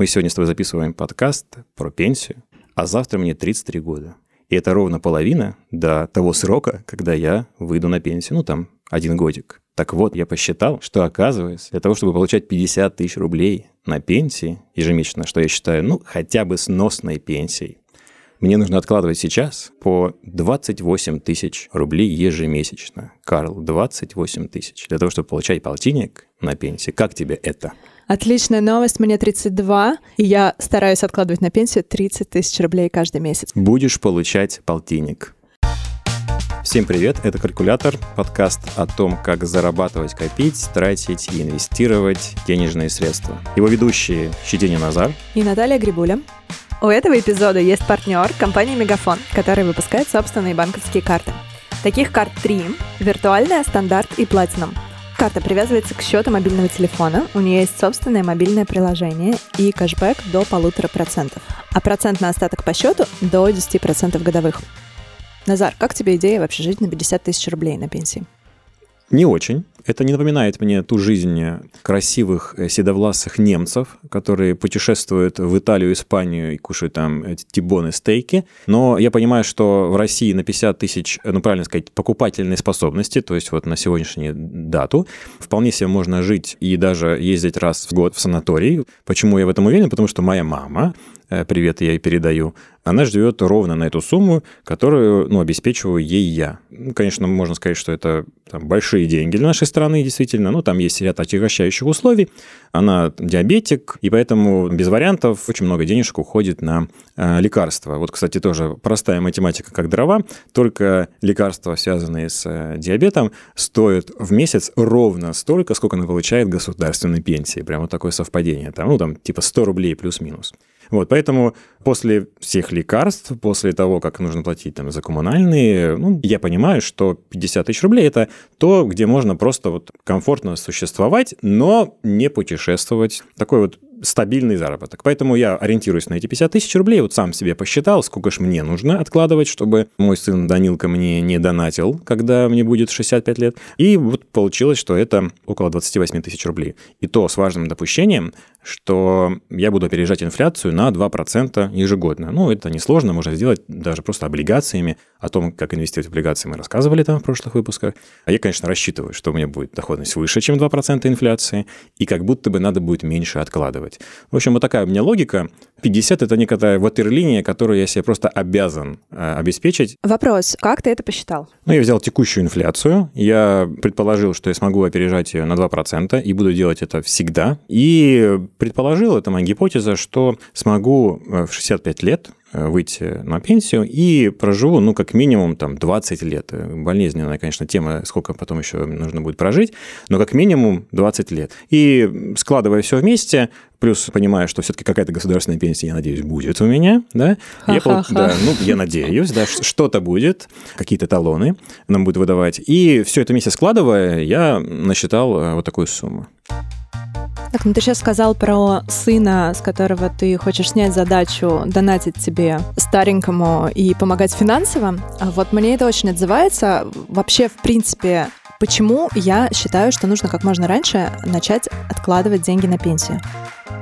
Мы сегодня с тобой записываем подкаст про пенсию, а завтра мне 33 года. И это ровно половина до того срока, когда я выйду на пенсию. Ну, там, один годик. Так вот, я посчитал, что оказывается, для того, чтобы получать 50 тысяч рублей на пенсии ежемесячно, что я считаю, ну, хотя бы сносной пенсией, мне нужно откладывать сейчас по 28 тысяч рублей ежемесячно. Карл, 28 тысяч. Для того, чтобы получать полтинник на пенсии. Как тебе это? Отличная новость, мне 32, и я стараюсь откладывать на пенсию 30 тысяч рублей каждый месяц. Будешь получать полтинник. Всем привет, это «Калькулятор», подкаст о том, как зарабатывать, копить, тратить и инвестировать денежные средства. Его ведущие Щетинин Назар и Наталья Грибуля. У этого эпизода есть партнер компания Мегафон, который выпускает собственные банковские карты. Таких карт три – виртуальная, стандарт и платинум – Карта привязывается к счету мобильного телефона, у нее есть собственное мобильное приложение и кэшбэк до полутора процентов, а процент на остаток по счету до 10% годовых. Назар, как тебе идея вообще жить на 50 тысяч рублей на пенсии? Не очень. Это не напоминает мне ту жизнь красивых э, седовласых немцев, которые путешествуют в Италию, Испанию и кушают там тибоны, стейки. Но я понимаю, что в России на 50 тысяч, э, ну правильно сказать, покупательной способности, то есть вот на сегодняшнюю дату, вполне себе можно жить и даже ездить раз в год в санаторий. Почему я в этом уверен? Потому что моя мама привет я ей передаю, она живет ровно на эту сумму, которую ну, обеспечиваю ей я. Ну, конечно, можно сказать, что это там, большие деньги для нашей страны, действительно. Ну, там есть ряд отягощающих условий. Она диабетик, и поэтому без вариантов очень много денежек уходит на э, лекарства. Вот, кстати, тоже простая математика, как дрова. Только лекарства, связанные с э, диабетом, стоят в месяц ровно столько, сколько она получает государственной пенсии. Прямо такое совпадение. Там, ну, там типа 100 рублей плюс-минус. Вот, поэтому после всех лекарств, после того, как нужно платить там, за коммунальные, ну, я понимаю, что 50 тысяч рублей – это то, где можно просто вот комфортно существовать, но не путешествовать. Такой вот стабильный заработок. Поэтому я ориентируюсь на эти 50 тысяч рублей, вот сам себе посчитал, сколько же мне нужно откладывать, чтобы мой сын Данилка мне не донатил, когда мне будет 65 лет. И вот получилось, что это около 28 тысяч рублей. И то с важным допущением, что я буду опережать инфляцию на 2% ежегодно. Ну, это несложно, можно сделать даже просто облигациями. О том, как инвестировать в облигации, мы рассказывали там в прошлых выпусках. А я, конечно, рассчитываю, что у меня будет доходность выше, чем 2% инфляции, и как будто бы надо будет меньше откладывать. В общем, вот такая у меня логика. 50 – это некая ватерлиния, которую я себе просто обязан э, обеспечить. Вопрос, как ты это посчитал? Ну, я взял текущую инфляцию, я предположил, что я смогу опережать ее на 2%, и буду делать это всегда. И предположил, это моя гипотеза, что смогу э, в 65 лет выйти на пенсию и проживу, ну, как минимум, там, 20 лет. Э, болезненная, конечно, тема, сколько потом еще нужно будет прожить, но как минимум 20 лет. И складывая все вместе, плюс понимая, что все-таки какая-то государственная пенсия, я надеюсь, будет у меня, да, я, пол... да ну, я надеюсь, да, что-то будет, какие-то талоны нам будут выдавать. И все это вместе складывая, я насчитал э, вот такую сумму. Так, ну ты сейчас сказал про сына, с которого ты хочешь снять задачу донатить тебе старенькому и помогать финансово. А вот мне это очень отзывается. Вообще, в принципе, Почему я считаю, что нужно как можно раньше начать откладывать деньги на пенсию?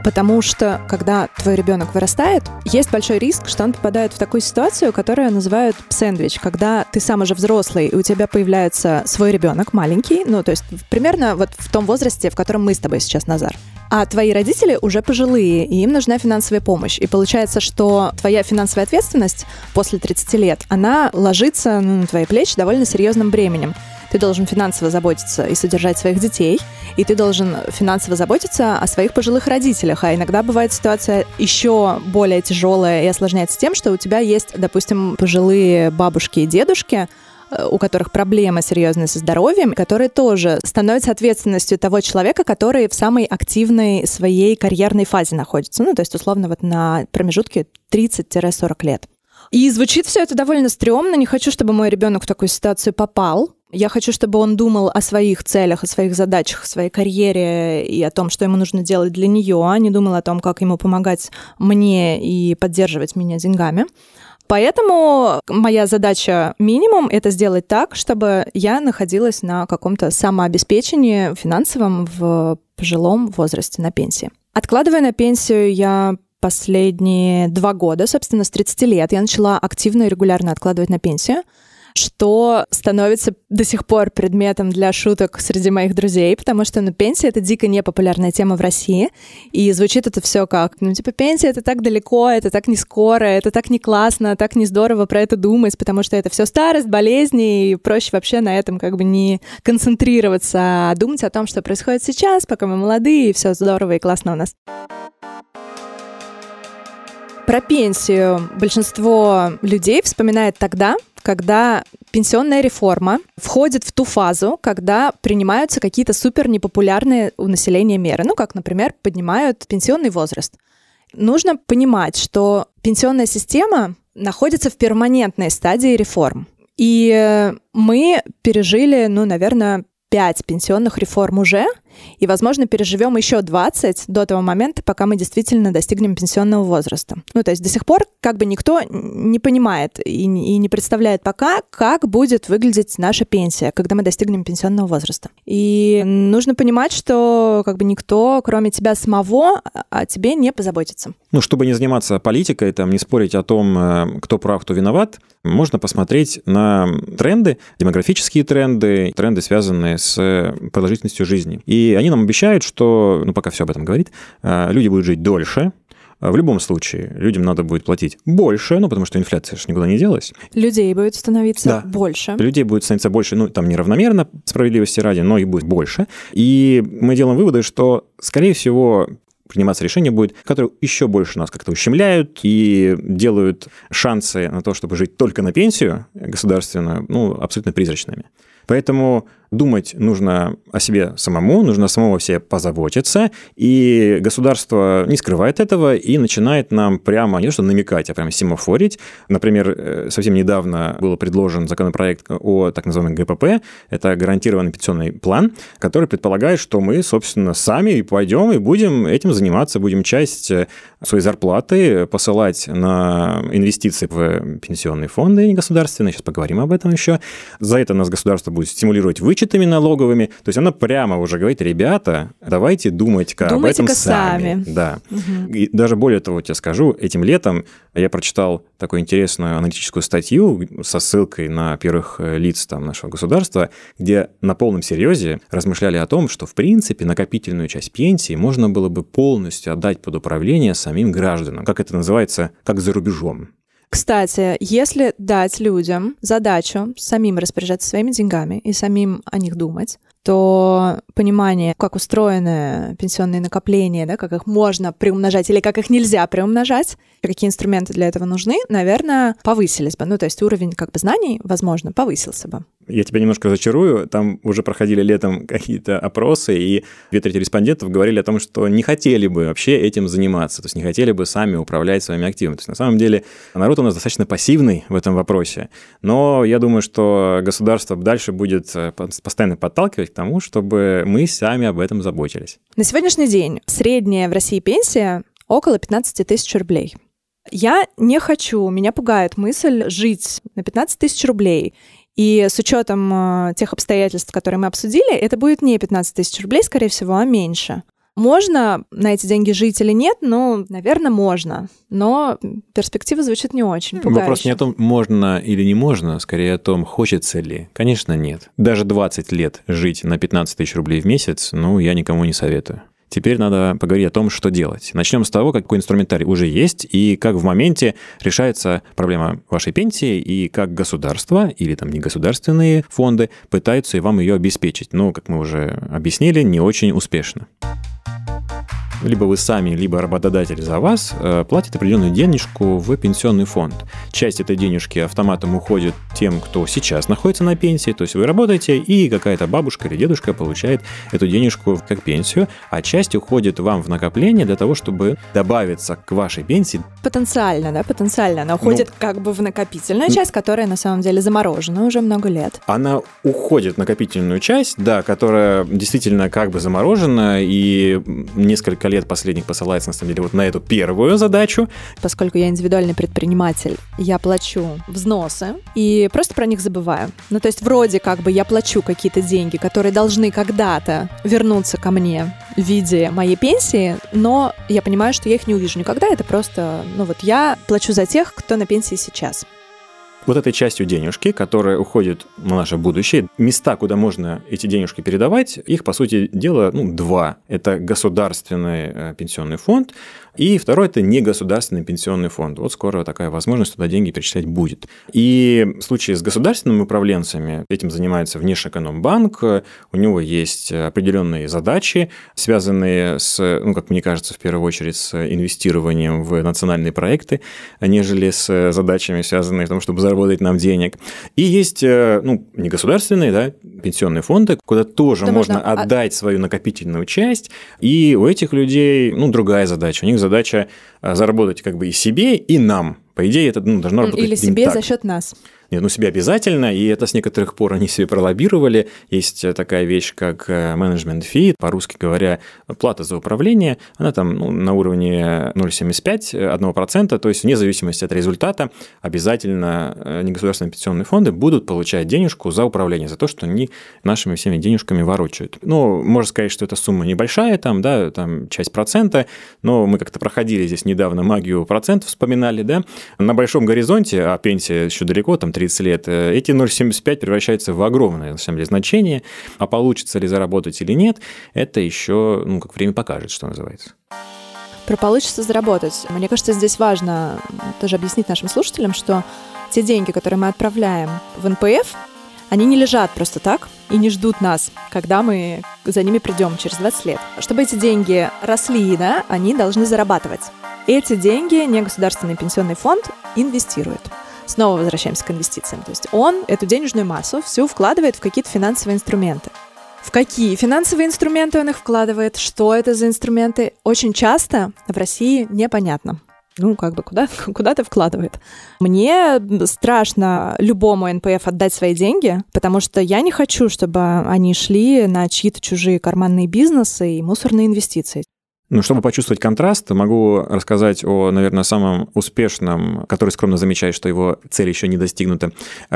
Потому что, когда твой ребенок вырастает, есть большой риск, что он попадает в такую ситуацию, которую называют сэндвич, когда ты сам уже взрослый, и у тебя появляется свой ребенок маленький, ну, то есть примерно вот в том возрасте, в котором мы с тобой сейчас, Назар. А твои родители уже пожилые, и им нужна финансовая помощь. И получается, что твоя финансовая ответственность после 30 лет, она ложится ну, на твои плечи довольно серьезным бременем ты должен финансово заботиться и содержать своих детей, и ты должен финансово заботиться о своих пожилых родителях. А иногда бывает ситуация еще более тяжелая и осложняется тем, что у тебя есть, допустим, пожилые бабушки и дедушки, э, у которых проблемы серьезные со здоровьем, которые тоже становятся ответственностью того человека, который в самой активной своей карьерной фазе находится. Ну, то есть, условно, вот на промежутке 30-40 лет. И звучит все это довольно стрёмно. Не хочу, чтобы мой ребенок в такую ситуацию попал. Я хочу, чтобы он думал о своих целях, о своих задачах, о своей карьере и о том, что ему нужно делать для нее, а не думал о том, как ему помогать мне и поддерживать меня деньгами. Поэтому моя задача минимум — это сделать так, чтобы я находилась на каком-то самообеспечении финансовом в пожилом возрасте на пенсии. Откладывая на пенсию, я последние два года, собственно, с 30 лет, я начала активно и регулярно откладывать на пенсию что становится до сих пор предметом для шуток среди моих друзей, потому что, ну, пенсия — это дико непопулярная тема в России, и звучит это все как, ну, типа, пенсия — это так далеко, это так не скоро, это так не классно, так не здорово про это думать, потому что это все старость, болезни, и проще вообще на этом как бы не концентрироваться, а думать о том, что происходит сейчас, пока мы молодые, и все здорово и классно у нас. Про пенсию большинство людей вспоминает тогда, когда пенсионная реформа входит в ту фазу, когда принимаются какие-то супер непопулярные у населения меры, ну, как, например, поднимают пенсионный возраст. Нужно понимать, что пенсионная система находится в перманентной стадии реформ. И мы пережили, ну, наверное, пять пенсионных реформ уже, и, возможно, переживем еще 20 до того момента, пока мы действительно достигнем пенсионного возраста. Ну, то есть до сих пор как бы никто не понимает и, и не представляет пока, как будет выглядеть наша пенсия, когда мы достигнем пенсионного возраста. И нужно понимать, что как бы никто, кроме тебя самого, о тебе не позаботится. Ну, чтобы не заниматься политикой, там, не спорить о том, э, кто прав, кто виноват, можно посмотреть на тренды, демографические тренды, тренды, связанные с продолжительностью жизни. И они нам обещают, что, ну, пока все об этом говорит, э, люди будут жить дольше, в любом случае, людям надо будет платить больше, ну, потому что инфляция же никуда не делась. Людей будет становиться да. больше. Людей будет становиться больше, ну, там неравномерно, справедливости ради, но и будет больше. И мы делаем выводы, что, скорее всего, приниматься решение будет, которые еще больше нас как-то ущемляют и делают шансы на то, чтобы жить только на пенсию государственную, ну, абсолютно призрачными. Поэтому думать нужно о себе самому, нужно самого себе позаботиться, и государство не скрывает этого и начинает нам прямо, не то что намекать, а прямо семафорить. Например, э, совсем недавно был предложен законопроект о так называемом ГПП, это гарантированный пенсионный план, который предполагает, что мы, собственно, сами пойдем и будем этим заниматься, будем часть э, своей зарплаты посылать на инвестиции в пенсионные фонды государственные, сейчас поговорим об этом еще. За это нас государство будет стимулировать вы вычетами налоговыми. То есть она прямо уже говорит, ребята, давайте думать об этом сами. сами. Да. Угу. И даже более того, тебе скажу, этим летом я прочитал такую интересную аналитическую статью со ссылкой на первых э, лиц там, нашего государства, где на полном серьезе размышляли о том, что в принципе накопительную часть пенсии можно было бы полностью отдать под управление самим гражданам, как это называется, как за рубежом. Кстати, если дать людям задачу самим распоряжаться своими деньгами и самим о них думать, то понимание, как устроены пенсионные накопления, да, как их можно приумножать или как их нельзя приумножать, какие инструменты для этого нужны, наверное, повысились бы. Ну, то есть уровень как бы знаний, возможно, повысился бы я тебя немножко разочарую, там уже проходили летом какие-то опросы, и две трети респондентов говорили о том, что не хотели бы вообще этим заниматься, то есть не хотели бы сами управлять своими активами. То есть на самом деле народ у нас достаточно пассивный в этом вопросе, но я думаю, что государство дальше будет э, постоянно подталкивать к тому, чтобы мы сами об этом заботились. На сегодняшний день средняя в России пенсия около 15 тысяч рублей. Я не хочу, меня пугает мысль жить на 15 тысяч рублей и с учетом э, тех обстоятельств, которые мы обсудили, это будет не 15 тысяч рублей, скорее всего, а меньше. Можно на эти деньги жить или нет? Ну, наверное, можно. Но перспектива звучит не очень пугающе. Вопрос не о том, можно или не можно, скорее о том, хочется ли. Конечно, нет. Даже 20 лет жить на 15 тысяч рублей в месяц, ну, я никому не советую. Теперь надо поговорить о том, что делать. Начнем с того, какой инструментарий уже есть и как в моменте решается проблема вашей пенсии и как государство или там негосударственные фонды пытаются вам ее обеспечить. Но, как мы уже объяснили, не очень успешно либо вы сами, либо работодатель за вас э, платит определенную денежку в пенсионный фонд. Часть этой денежки автоматом уходит тем, кто сейчас находится на пенсии, то есть вы работаете, и какая-то бабушка или дедушка получает эту денежку как пенсию, а часть уходит вам в накопление для того, чтобы добавиться к вашей пенсии. Потенциально, да, потенциально. Она уходит ну, как бы в накопительную часть, которая на самом деле заморожена уже много лет. Она уходит в накопительную часть, да, которая действительно как бы заморожена, и несколько несколько лет последних посылается, на самом деле, вот на эту первую задачу. Поскольку я индивидуальный предприниматель, я плачу взносы, и просто про них забываю. Ну, то есть вроде как бы я плачу какие-то деньги, которые должны когда-то вернуться ко мне в виде моей пенсии, но я понимаю, что я их не увижу никогда. Это просто, ну вот я плачу за тех, кто на пенсии сейчас вот этой частью денежки, которая уходит на наше будущее, места, куда можно эти денежки передавать, их, по сути дела, ну, два. Это государственный э, пенсионный фонд, и второй – это негосударственный пенсионный фонд. Вот скоро такая возможность туда деньги перечислять будет. И в случае с государственными управленцами этим занимается Внешэкономбанк. У него есть определенные задачи, связанные с, ну, как мне кажется, в первую очередь с инвестированием в национальные проекты, нежели с задачами, связанными с тем, чтобы заработать нам денег. И есть, э, ну, негосударственные, да, пенсионные фонды, куда тоже да можно, можно отдать свою накопительную часть. И у этих людей, ну, другая задача. У них задача а, заработать как бы и себе, и нам. По идее, это ну, должно работать Или себе так. за счет нас. Нет, ну себе обязательно, и это с некоторых пор они себе пролоббировали. Есть э, такая вещь, как менеджмент фи, по-русски говоря, плата за управление, она там ну, на уровне 0,75, 1%, то есть вне зависимости от результата обязательно э, негосударственные пенсионные фонды будут получать денежку за управление, за то, что они нашими всеми денежками ворочают. Ну, можно сказать, что эта сумма небольшая, там, да, там часть процента, но мы как-то проходили здесь недавно магию процентов, вспоминали, да, на большом горизонте, а пенсия еще далеко, там 30 лет, э, эти 0,75 превращаются в огромное, на самом деле, значение. А получится ли заработать или нет, это еще, ну, как время покажет, что называется. Про получится заработать. Мне кажется, здесь важно тоже объяснить нашим слушателям, что те деньги, которые мы отправляем в НПФ, они не лежат просто так и не ждут нас, когда мы за ними придем через 20 лет. Чтобы эти деньги росли, да, они должны зарабатывать. Эти деньги негосударственный пенсионный фонд инвестирует. Снова возвращаемся к инвестициям. То есть он эту денежную массу всю вкладывает в какие-то финансовые инструменты. В какие финансовые инструменты он их вкладывает, что это за инструменты, очень часто в России непонятно. Ну, как бы куда, куда-то вкладывает. Мне страшно любому НПФ отдать свои деньги, потому что я не хочу, чтобы они шли на чьи-то чужие карманные бизнесы и мусорные инвестиции. Ну, чтобы почувствовать контраст, могу рассказать о, наверное, самом успешном, который скромно замечает, что его цель еще не достигнута,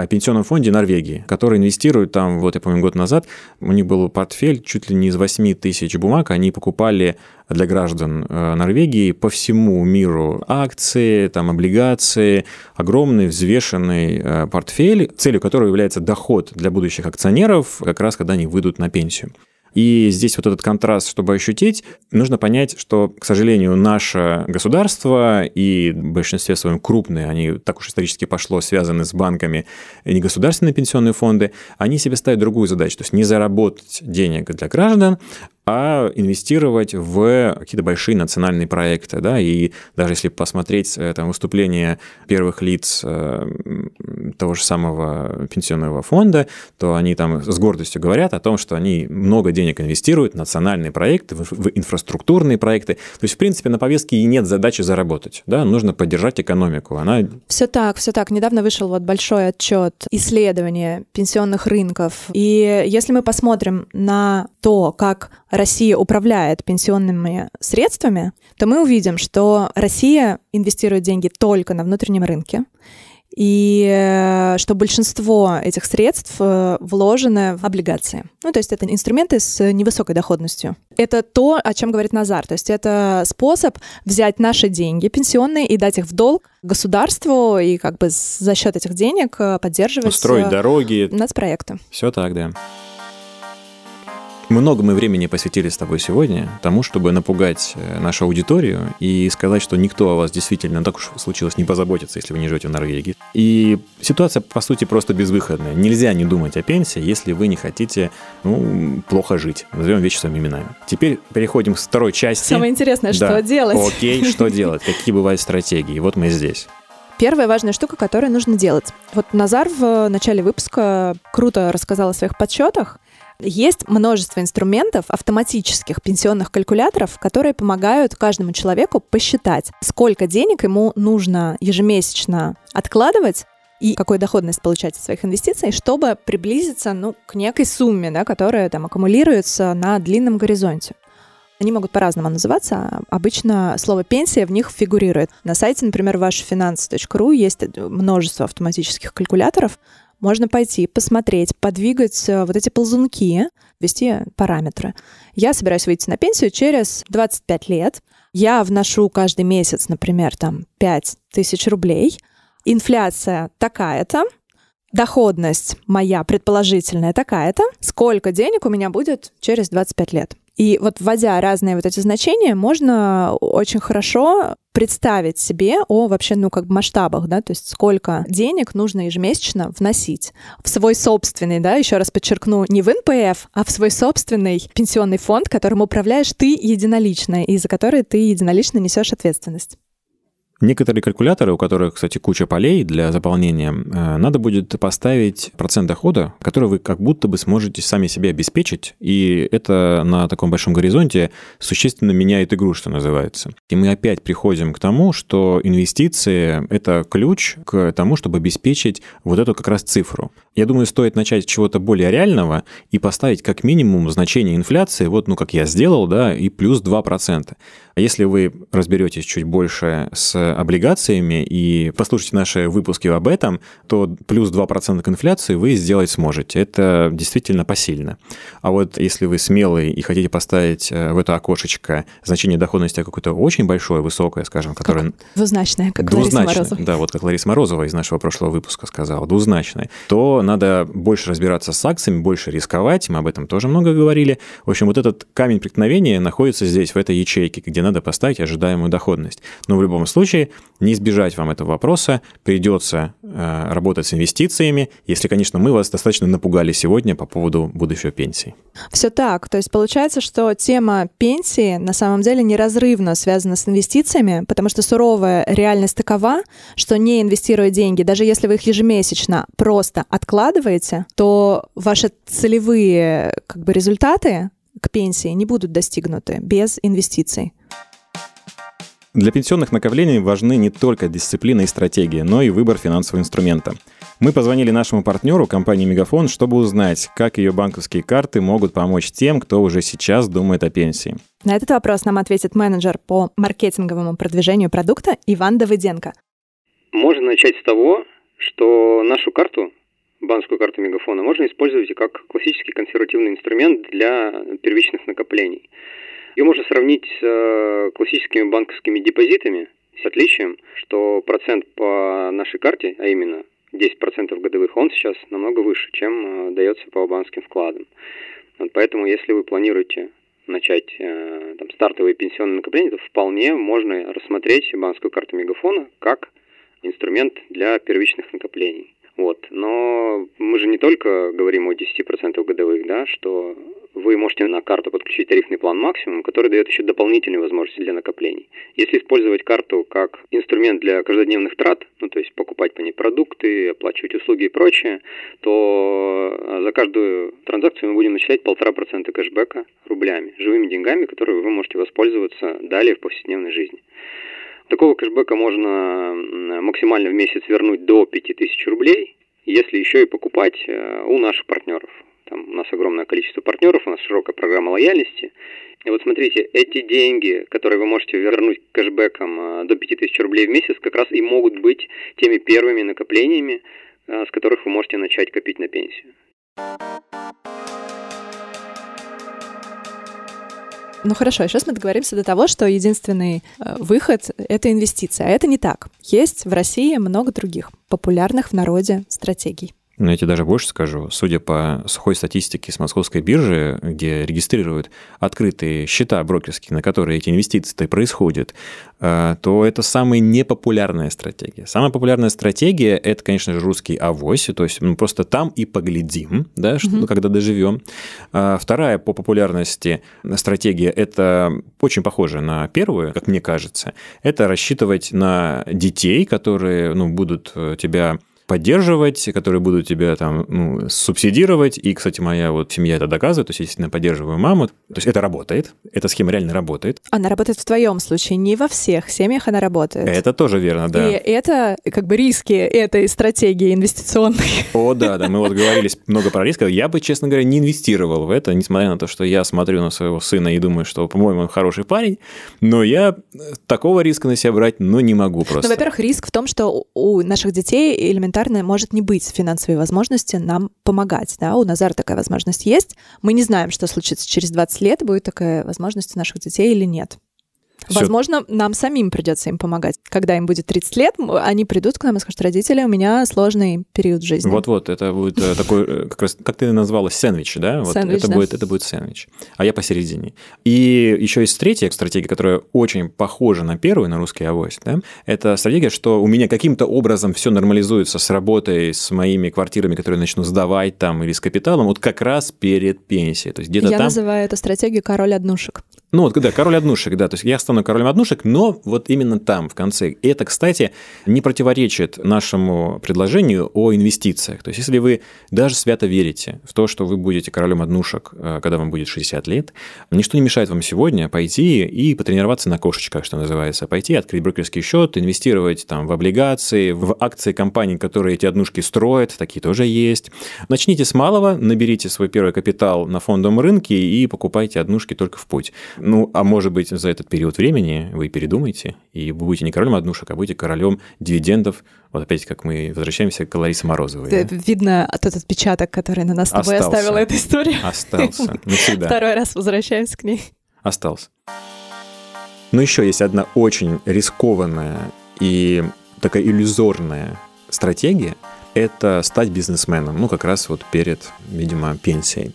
пенсионном фонде Норвегии, который инвестирует там, вот я помню, год назад, у них был портфель чуть ли не из 8 тысяч бумаг, они покупали для граждан э, Норвегии по всему миру акции, там, облигации, огромный взвешенный э, портфель, целью которого является доход для будущих акционеров, как раз когда они выйдут на пенсию. И здесь вот этот контраст, чтобы ощутить, нужно понять, что, к сожалению, наше государство и в большинстве своем крупные, они так уж исторически пошло, связаны с банками, негосударственные пенсионные фонды, они себе ставят другую задачу, то есть не заработать денег для граждан, а инвестировать в какие-то большие национальные проекты. Да? И даже если посмотреть э, там, выступления первых лиц э, того же самого пенсионного фонда, то они там с гордостью говорят о том, что они много денег инвестируют в национальные проекты, в, инфраструктурные проекты. То есть, в принципе, на повестке и нет задачи заработать. Да? Нужно поддержать экономику. Она... Все так, все так. Недавно вышел вот большой отчет исследования пенсионных рынков. И если мы посмотрим на то, как Россия управляет пенсионными средствами, то мы увидим, что Россия инвестирует деньги только на внутреннем рынке, и э, что большинство этих средств э, вложено в облигации. Ну, то есть это инструменты с невысокой доходностью. Это то, о чем говорит Назар. То есть это способ взять наши деньги пенсионные и дать их в долг государству и как бы за счет этих денег э, поддерживать... Строить дороги. Нацпроекты. Все так, да. Много мы времени посвятили с тобой сегодня тому, чтобы напугать э, нашу аудиторию и сказать, что никто о вас действительно так уж случилось не позаботится, если вы не живете в Норвегии. И ситуация, по сути, просто безвыходная. Нельзя не думать о пенсии, если вы не хотите ну, плохо жить. Назовем вещи своими именами. Теперь переходим к второй части. Самое интересное, да. что делать. Окей, что делать? Какие бывают стратегии? Вот мы здесь. Первая важная штука, которую нужно делать. Вот Назар в начале выпуска круто рассказал о своих подсчетах. Есть множество инструментов, автоматических пенсионных калькуляторов, которые помогают каждому человеку посчитать, сколько денег ему нужно ежемесячно откладывать и какую доходность получать от своих инвестиций, чтобы приблизиться ну, к некой сумме, да, которая там аккумулируется на длинном горизонте. Они могут по-разному называться. Обычно слово «пенсия» в них фигурирует. На сайте, например, вашfinance.ru есть множество автоматических калькуляторов, можно пойти, посмотреть, подвигать э, вот эти ползунки, ввести параметры. Я собираюсь выйти на пенсию через 25 лет. Я вношу каждый месяц, например, там 5 тысяч рублей. Инфляция такая-то, доходность моя предположительная такая-то, сколько денег у меня будет через 25 лет. И вот вводя разные вот эти значения, можно очень хорошо представить себе о вообще, ну, как бы масштабах, да, то есть сколько денег нужно ежемесячно вносить в свой собственный, да, еще раз подчеркну, не в НПФ, а в свой собственный пенсионный фонд, которым управляешь ты единолично, и за который ты единолично несешь ответственность. Некоторые калькуляторы, у которых, кстати, куча полей для заполнения, э, надо будет поставить процент дохода, который вы как будто бы сможете сами себе обеспечить, и это на таком большом горизонте существенно меняет игру, что называется. И мы опять приходим к тому, что инвестиции — это ключ к тому, чтобы обеспечить вот эту как раз цифру. Я думаю, стоит начать с чего-то более реального и поставить как минимум значение инфляции, вот, ну, как я сделал, да, и плюс 2%. А если вы разберетесь чуть больше с облигациями и послушайте наши выпуски об этом, то плюс 2% к инфляции вы сделать сможете. Это действительно посильно. А вот если вы смелый и хотите поставить э, в это окошечко значение доходности какое-то очень большое, высокое, скажем, которое... Как двузначное, как двузначное, Лариса Морозова. Да, вот как Лариса Морозова из нашего прошлого выпуска сказала, двузначное, то надо больше разбираться с акциями, больше рисковать, мы об этом тоже много говорили. В общем, вот этот камень преткновения находится здесь, в этой ячейке, где надо поставить ожидаемую доходность. Но в любом случае не избежать вам этого вопроса, придется э, работать с инвестициями, если, конечно, мы вас достаточно напугали сегодня по поводу будущего пенсии. Все так. То есть получается, что тема пенсии на самом деле неразрывно связана с инвестициями, потому что суровая реальность такова, что не инвестируя деньги, даже если вы их ежемесячно просто откладываете, то ваши целевые как бы, результаты к пенсии не будут достигнуты без инвестиций. Для пенсионных накоплений важны не только дисциплина и стратегия, но и выбор финансового инструмента. Мы позвонили нашему партнеру, компании Мегафон, чтобы узнать, как ее банковские карты могут помочь тем, кто уже сейчас думает о пенсии. На этот вопрос нам ответит менеджер по маркетинговому продвижению продукта Иван Давыденко. Можно начать с того, что нашу карту, банковскую карту Мегафона, можно использовать как классический консервативный инструмент для первичных накоплений. Ее можно сравнить с э, классическими банковскими депозитами, с отличием, что процент по нашей карте, а именно 10% годовых, он сейчас намного выше, чем э, дается по банковским вкладам. Вот поэтому, если вы планируете начать э, там, стартовые пенсионные накопления, то вполне можно рассмотреть банковскую карту Мегафона как инструмент для первичных накоплений. Вот. Но мы же не только говорим о 10% годовых, да, что вы можете на карту подключить тарифный план максимум, который дает еще дополнительные возможности для накоплений. Если использовать карту как инструмент для каждодневных трат, ну то есть покупать по ней продукты, оплачивать услуги и прочее, то а, за каждую транзакцию мы будем начислять полтора процента кэшбэка рублями, живыми деньгами, которые вы можете воспользоваться далее в повседневной жизни. Такого кэшбэка можно максимально в месяц вернуть до 5000 рублей, если еще и покупать э, у наших партнеров. Там у нас огромное количество партнеров, у нас широкая программа лояльности. И вот смотрите, эти деньги, которые вы можете вернуть кэшбэком э, до 5000 рублей в месяц, как раз и могут быть теми первыми накоплениями, э, с которых вы можете начать копить на пенсию. Ну хорошо, сейчас мы договоримся до того, что единственный э, выход — это инвестиция. А это не так. Есть в России много других популярных в народе стратегий. Но я тебе даже больше скажу. Судя по сухой статистике с московской биржи, где регистрируют открытые счета брокерские, на которые эти инвестиции происходят, э, то это самая непопулярная стратегия. Самая популярная стратегия – это, конечно же, русский авось, то есть ну, просто там и поглядим, да, что, угу. когда доживем. А вторая по популярности стратегия – это очень похожа на первую, как мне кажется. Это рассчитывать на детей, которые ну, будут э, тебя поддерживать, которые будут тебя там ну, субсидировать. И, кстати, моя вот семья это доказывает. То есть, я поддерживаю маму, то есть это работает. Эта схема реально работает. Она работает в твоем случае, не во всех семьях она работает. Это тоже верно, да. И это как бы риски этой стратегии инвестиционной. О, да, да. Мы вот говорили много про риски. Я бы, честно говоря, не инвестировал в это, несмотря на то, что я смотрю на своего сына и думаю, что, по-моему, он хороший парень. Но я такого риска на себя брать, ну, не могу просто. Ну, во-первых, риск в том, что у наших детей элементарно Назарна может не быть финансовой возможности нам помогать. Да? У Назара такая возможность есть. Мы не знаем, что случится через 20 лет, будет такая возможность у наших детей или нет. Возможно, нам самим придется им помогать. Когда им будет 30 лет, они придут к нам и скажут, родители, у меня сложный период жизни. Вот-вот, это будет э, такой, э, как раз, как ты назвала, сэндвич, да? Вот сэндвич, это, да. Будет, это будет сэндвич. А я посередине. И еще есть третья стратегия, которая очень похожа на первую, на русский авось, да? Это стратегия, что у меня каким-то образом все нормализуется с работой, с моими квартирами, которые начну сдавать там или с капиталом, вот как раз перед пенсией. То есть где-то я там... называю эту стратегию король однушек. Ну вот, да, король однушек, да, то есть я стану королем однушек, но вот именно там, в конце. И это, кстати, не противоречит нашему предложению о инвестициях. То есть если вы даже свято верите в то, что вы будете королем однушек, э, когда вам будет 60 лет, ничто не мешает вам сегодня пойти и потренироваться на кошечках, что называется, пойти, открыть брокерский счет, инвестировать там в облигации, в акции компаний, которые эти однушки строят, такие тоже есть. Начните с малого, наберите свой первый капитал на фондовом рынке и покупайте однушки только в путь. Ну, а может быть, за этот период времени вы передумаете, и вы будете не королем однушек, а будете королем дивидендов. Вот опять, как мы возвращаемся к Ларисе Морозовой. Да? Видно тот отпечаток, который на нас с тобой Остался. оставила эта история. Остался. Навсегда. Второй раз возвращаемся к ней. Остался. Но еще есть одна очень рискованная и такая иллюзорная стратегия – это стать бизнесменом, ну, как раз вот перед, видимо, пенсией.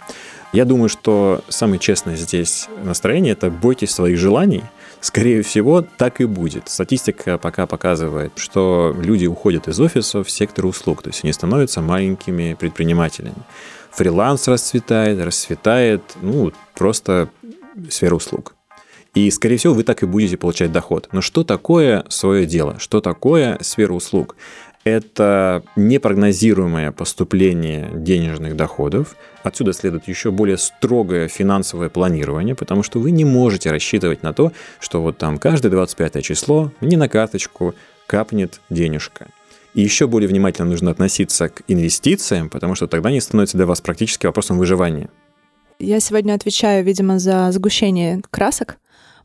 Я думаю, что самое честное здесь настроение – это бойтесь своих желаний. Скорее всего, так и будет. Статистика пока показывает, что люди уходят из офисов в сектор услуг, то есть они становятся маленькими предпринимателями. Фриланс расцветает, расцветает, ну, просто сфера услуг. И, скорее всего, вы так и будете получать доход. Но что такое свое дело? Что такое сфера услуг? Это непрогнозируемое поступление денежных доходов. Отсюда следует еще более строгое финансовое планирование, потому что вы не можете рассчитывать на то, что вот там каждое 25 число мне на карточку капнет денежка. И еще более внимательно нужно относиться к инвестициям, потому что тогда они становятся для вас практически вопросом выживания. Я сегодня отвечаю, видимо, за сгущение красок.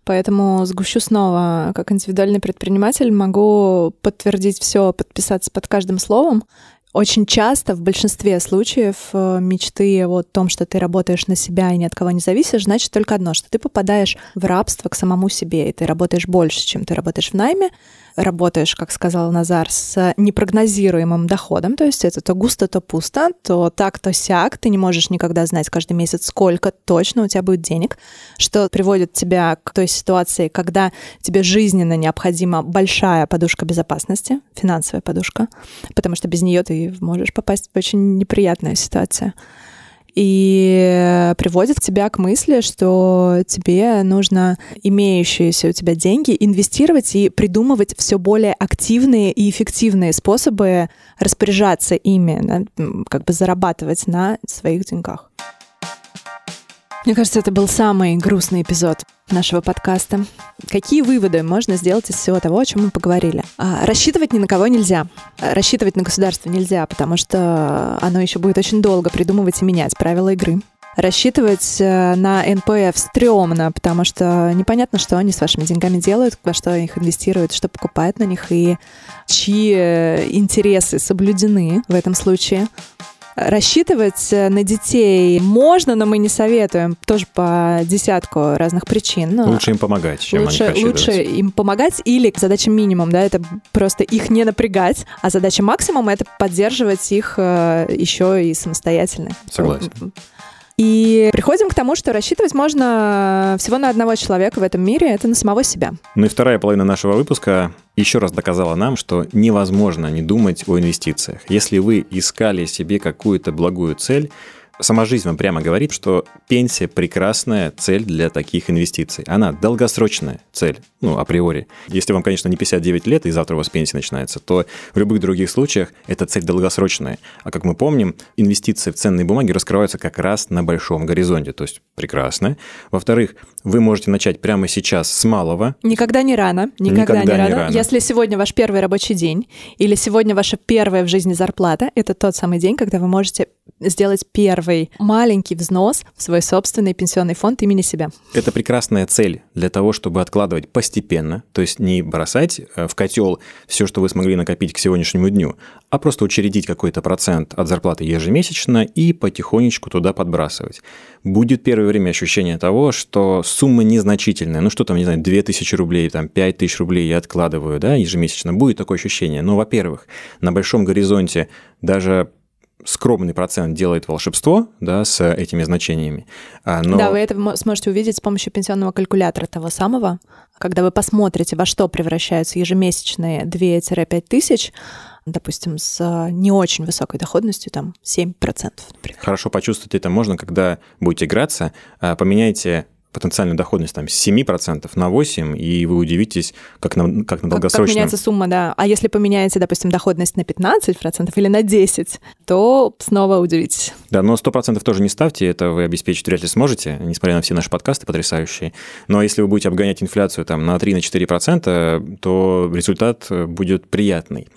Поэтому сгущу снова, как индивидуальный предприниматель, могу подтвердить все, подписаться под каждым словом. Очень часто, в большинстве случаев, э, мечты о том, что ты работаешь на себя и ни от кого не зависишь, значит только одно, что ты попадаешь в рабство к самому себе, и ты работаешь больше, чем ты работаешь в найме, работаешь, как сказал Назар, с непрогнозируемым доходом, то есть это то густо, то пусто, то так, то сяк, ты не можешь никогда знать каждый месяц, сколько точно у тебя будет денег, что приводит тебя к той ситуации, когда тебе жизненно необходима большая подушка безопасности, финансовая подушка, потому что без нее ты можешь попасть в очень неприятную ситуацию и приводит тебя к мысли, что тебе нужно имеющиеся у тебя деньги инвестировать и придумывать все более активные и эффективные способы распоряжаться ими, да, как бы зарабатывать на своих деньгах. Мне кажется, это был самый грустный эпизод нашего подкаста. Какие выводы можно сделать из всего того, о чем мы поговорили? А, рассчитывать ни на кого нельзя. Рассчитывать на государство нельзя, потому что оно еще будет очень долго придумывать и менять правила игры. Рассчитывать э, на НПФ стрёмно, потому что непонятно, что они с вашими деньгами делают, во что их инвестируют, что покупают на них и чьи э, интересы соблюдены в этом случае. Рассчитывать э, на детей можно, но мы не советуем. Тоже по десятку разных причин. Лучше им помогать, чем лучше, они лучше им помогать или задача минимум, да, это просто их не напрягать, а задача максимум это поддерживать их э, еще и самостоятельно. Согласен. И приходим к тому, что рассчитывать можно всего на одного человека в этом мире, это на самого себя. Ну и вторая половина нашего выпуска еще раз доказала нам, что невозможно не думать о инвестициях. Если вы искали себе какую-то благую цель, сама жизнь вам прямо говорит, что пенсия прекрасная цель для таких инвестиций. Она долгосрочная цель, ну, априори. Если вам, конечно, не 59 лет, и завтра у вас пенсия начинается, то в любых других случаях эта цель долгосрочная. А как мы помним, инвестиции в ценные бумаги раскрываются как раз на большом горизонте, то есть прекрасно. Во-вторых, вы можете начать прямо сейчас с малого. Никогда не рано. Никогда, Никогда не, не рано. рано. Если сегодня ваш первый рабочий день или сегодня ваша первая в жизни зарплата, это тот самый день, когда вы можете сделать первый маленький взнос в свой собственный пенсионный фонд имени себя. Это прекрасная цель для того, чтобы откладывать постепенно, то есть не бросать э, в котел все, что вы смогли накопить к сегодняшнему дню, а просто учредить какой-то процент от зарплаты ежемесячно и потихонечку туда подбрасывать. Будет первое время ощущение того, что сумма незначительная, ну что там, не знаю, 2000 рублей, там 5000 рублей я откладываю, да, ежемесячно, будет такое ощущение. Но, во-первых, на большом горизонте даже скромный процент делает волшебство, да, с этими значениями. А, но... Да, вы это сможете увидеть с помощью пенсионного калькулятора того самого. Когда вы посмотрите, во что превращаются ежемесячные 2-5 тысяч, допустим, с не очень высокой доходностью, там 7%, например. Хорошо почувствовать это можно, когда будете играться, а, поменяйте потенциальную доходность там, с 7% на 8%, и вы удивитесь, как на, как на долгосрочном... Как, как меняется сумма, да. А если поменяете, допустим, доходность на 15% или на 10%, то снова удивитесь. Да, но 100% тоже не ставьте, это вы обеспечить вряд ли сможете, несмотря на все наши подкасты потрясающие. Но если вы будете обгонять инфляцию там, на 3-4%, то результат будет приятный.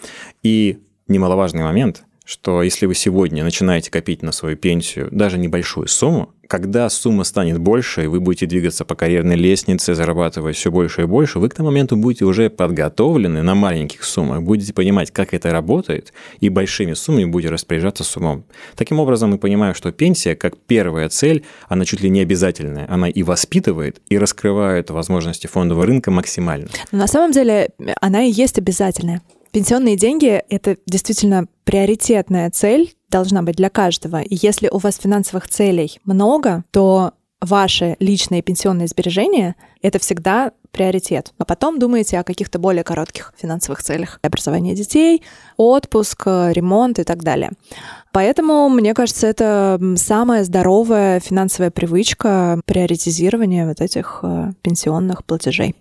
И немаловажный момент – что если вы сегодня начинаете копить на свою пенсию даже небольшую сумму, когда сумма станет больше, и вы будете двигаться по карьерной лестнице, зарабатывая все больше и больше, вы к тому моменту будете уже подготовлены на маленьких суммах, будете понимать, как это работает, и большими суммами будете распоряжаться с умом. Таким образом, мы понимаем, что пенсия, как первая цель, она чуть ли не обязательная. Она и воспитывает, и раскрывает возможности фондового рынка максимально. Но на самом деле она и есть обязательная. Пенсионные деньги — это действительно приоритетная цель, должна быть для каждого. И если у вас финансовых целей много, то ваши личные пенсионные сбережения — это всегда приоритет. А потом думаете о каких-то более коротких финансовых целях. Образование детей, отпуск, ремонт и так далее. Поэтому, мне кажется, это самая здоровая финансовая привычка приоритизирования вот этих э, пенсионных платежей.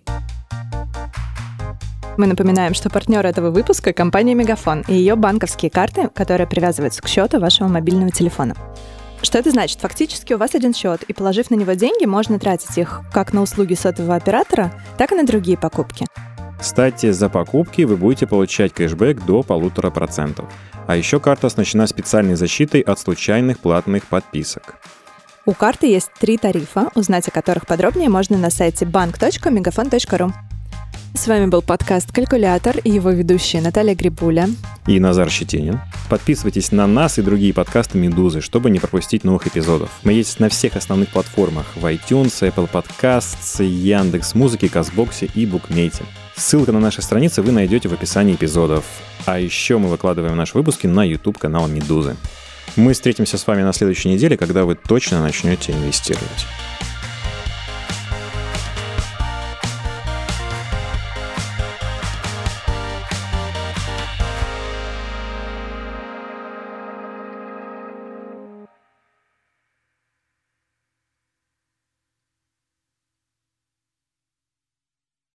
Мы напоминаем, что партнер этого выпуска – компания Мегафон и ее банковские карты, которые привязываются к счету вашего мобильного телефона. Что это значит? Фактически у вас один счет, и положив на него деньги, можно тратить их как на услуги сотового оператора, так и на другие покупки. Кстати, за покупки вы будете получать кэшбэк до полутора процентов. А еще карта оснащена специальной защитой от случайных платных подписок. У карты есть три тарифа, узнать о которых подробнее можно на сайте bank.megafon.ru. С вами был подкаст «Калькулятор» и его ведущие Наталья Грибуля и Назар Щетинин. Подписывайтесь на нас и другие подкасты «Медузы», чтобы не пропустить новых эпизодов. Мы есть на всех основных платформах в iTunes, Apple Podcasts, Яндекс.Музыке, Казбоксе и Букмейте. Ссылка на наши страницы вы найдете в описании эпизодов. А еще мы выкладываем наши выпуски на YouTube-канал «Медузы». Мы встретимся с вами на следующей неделе, когда вы точно начнете инвестировать.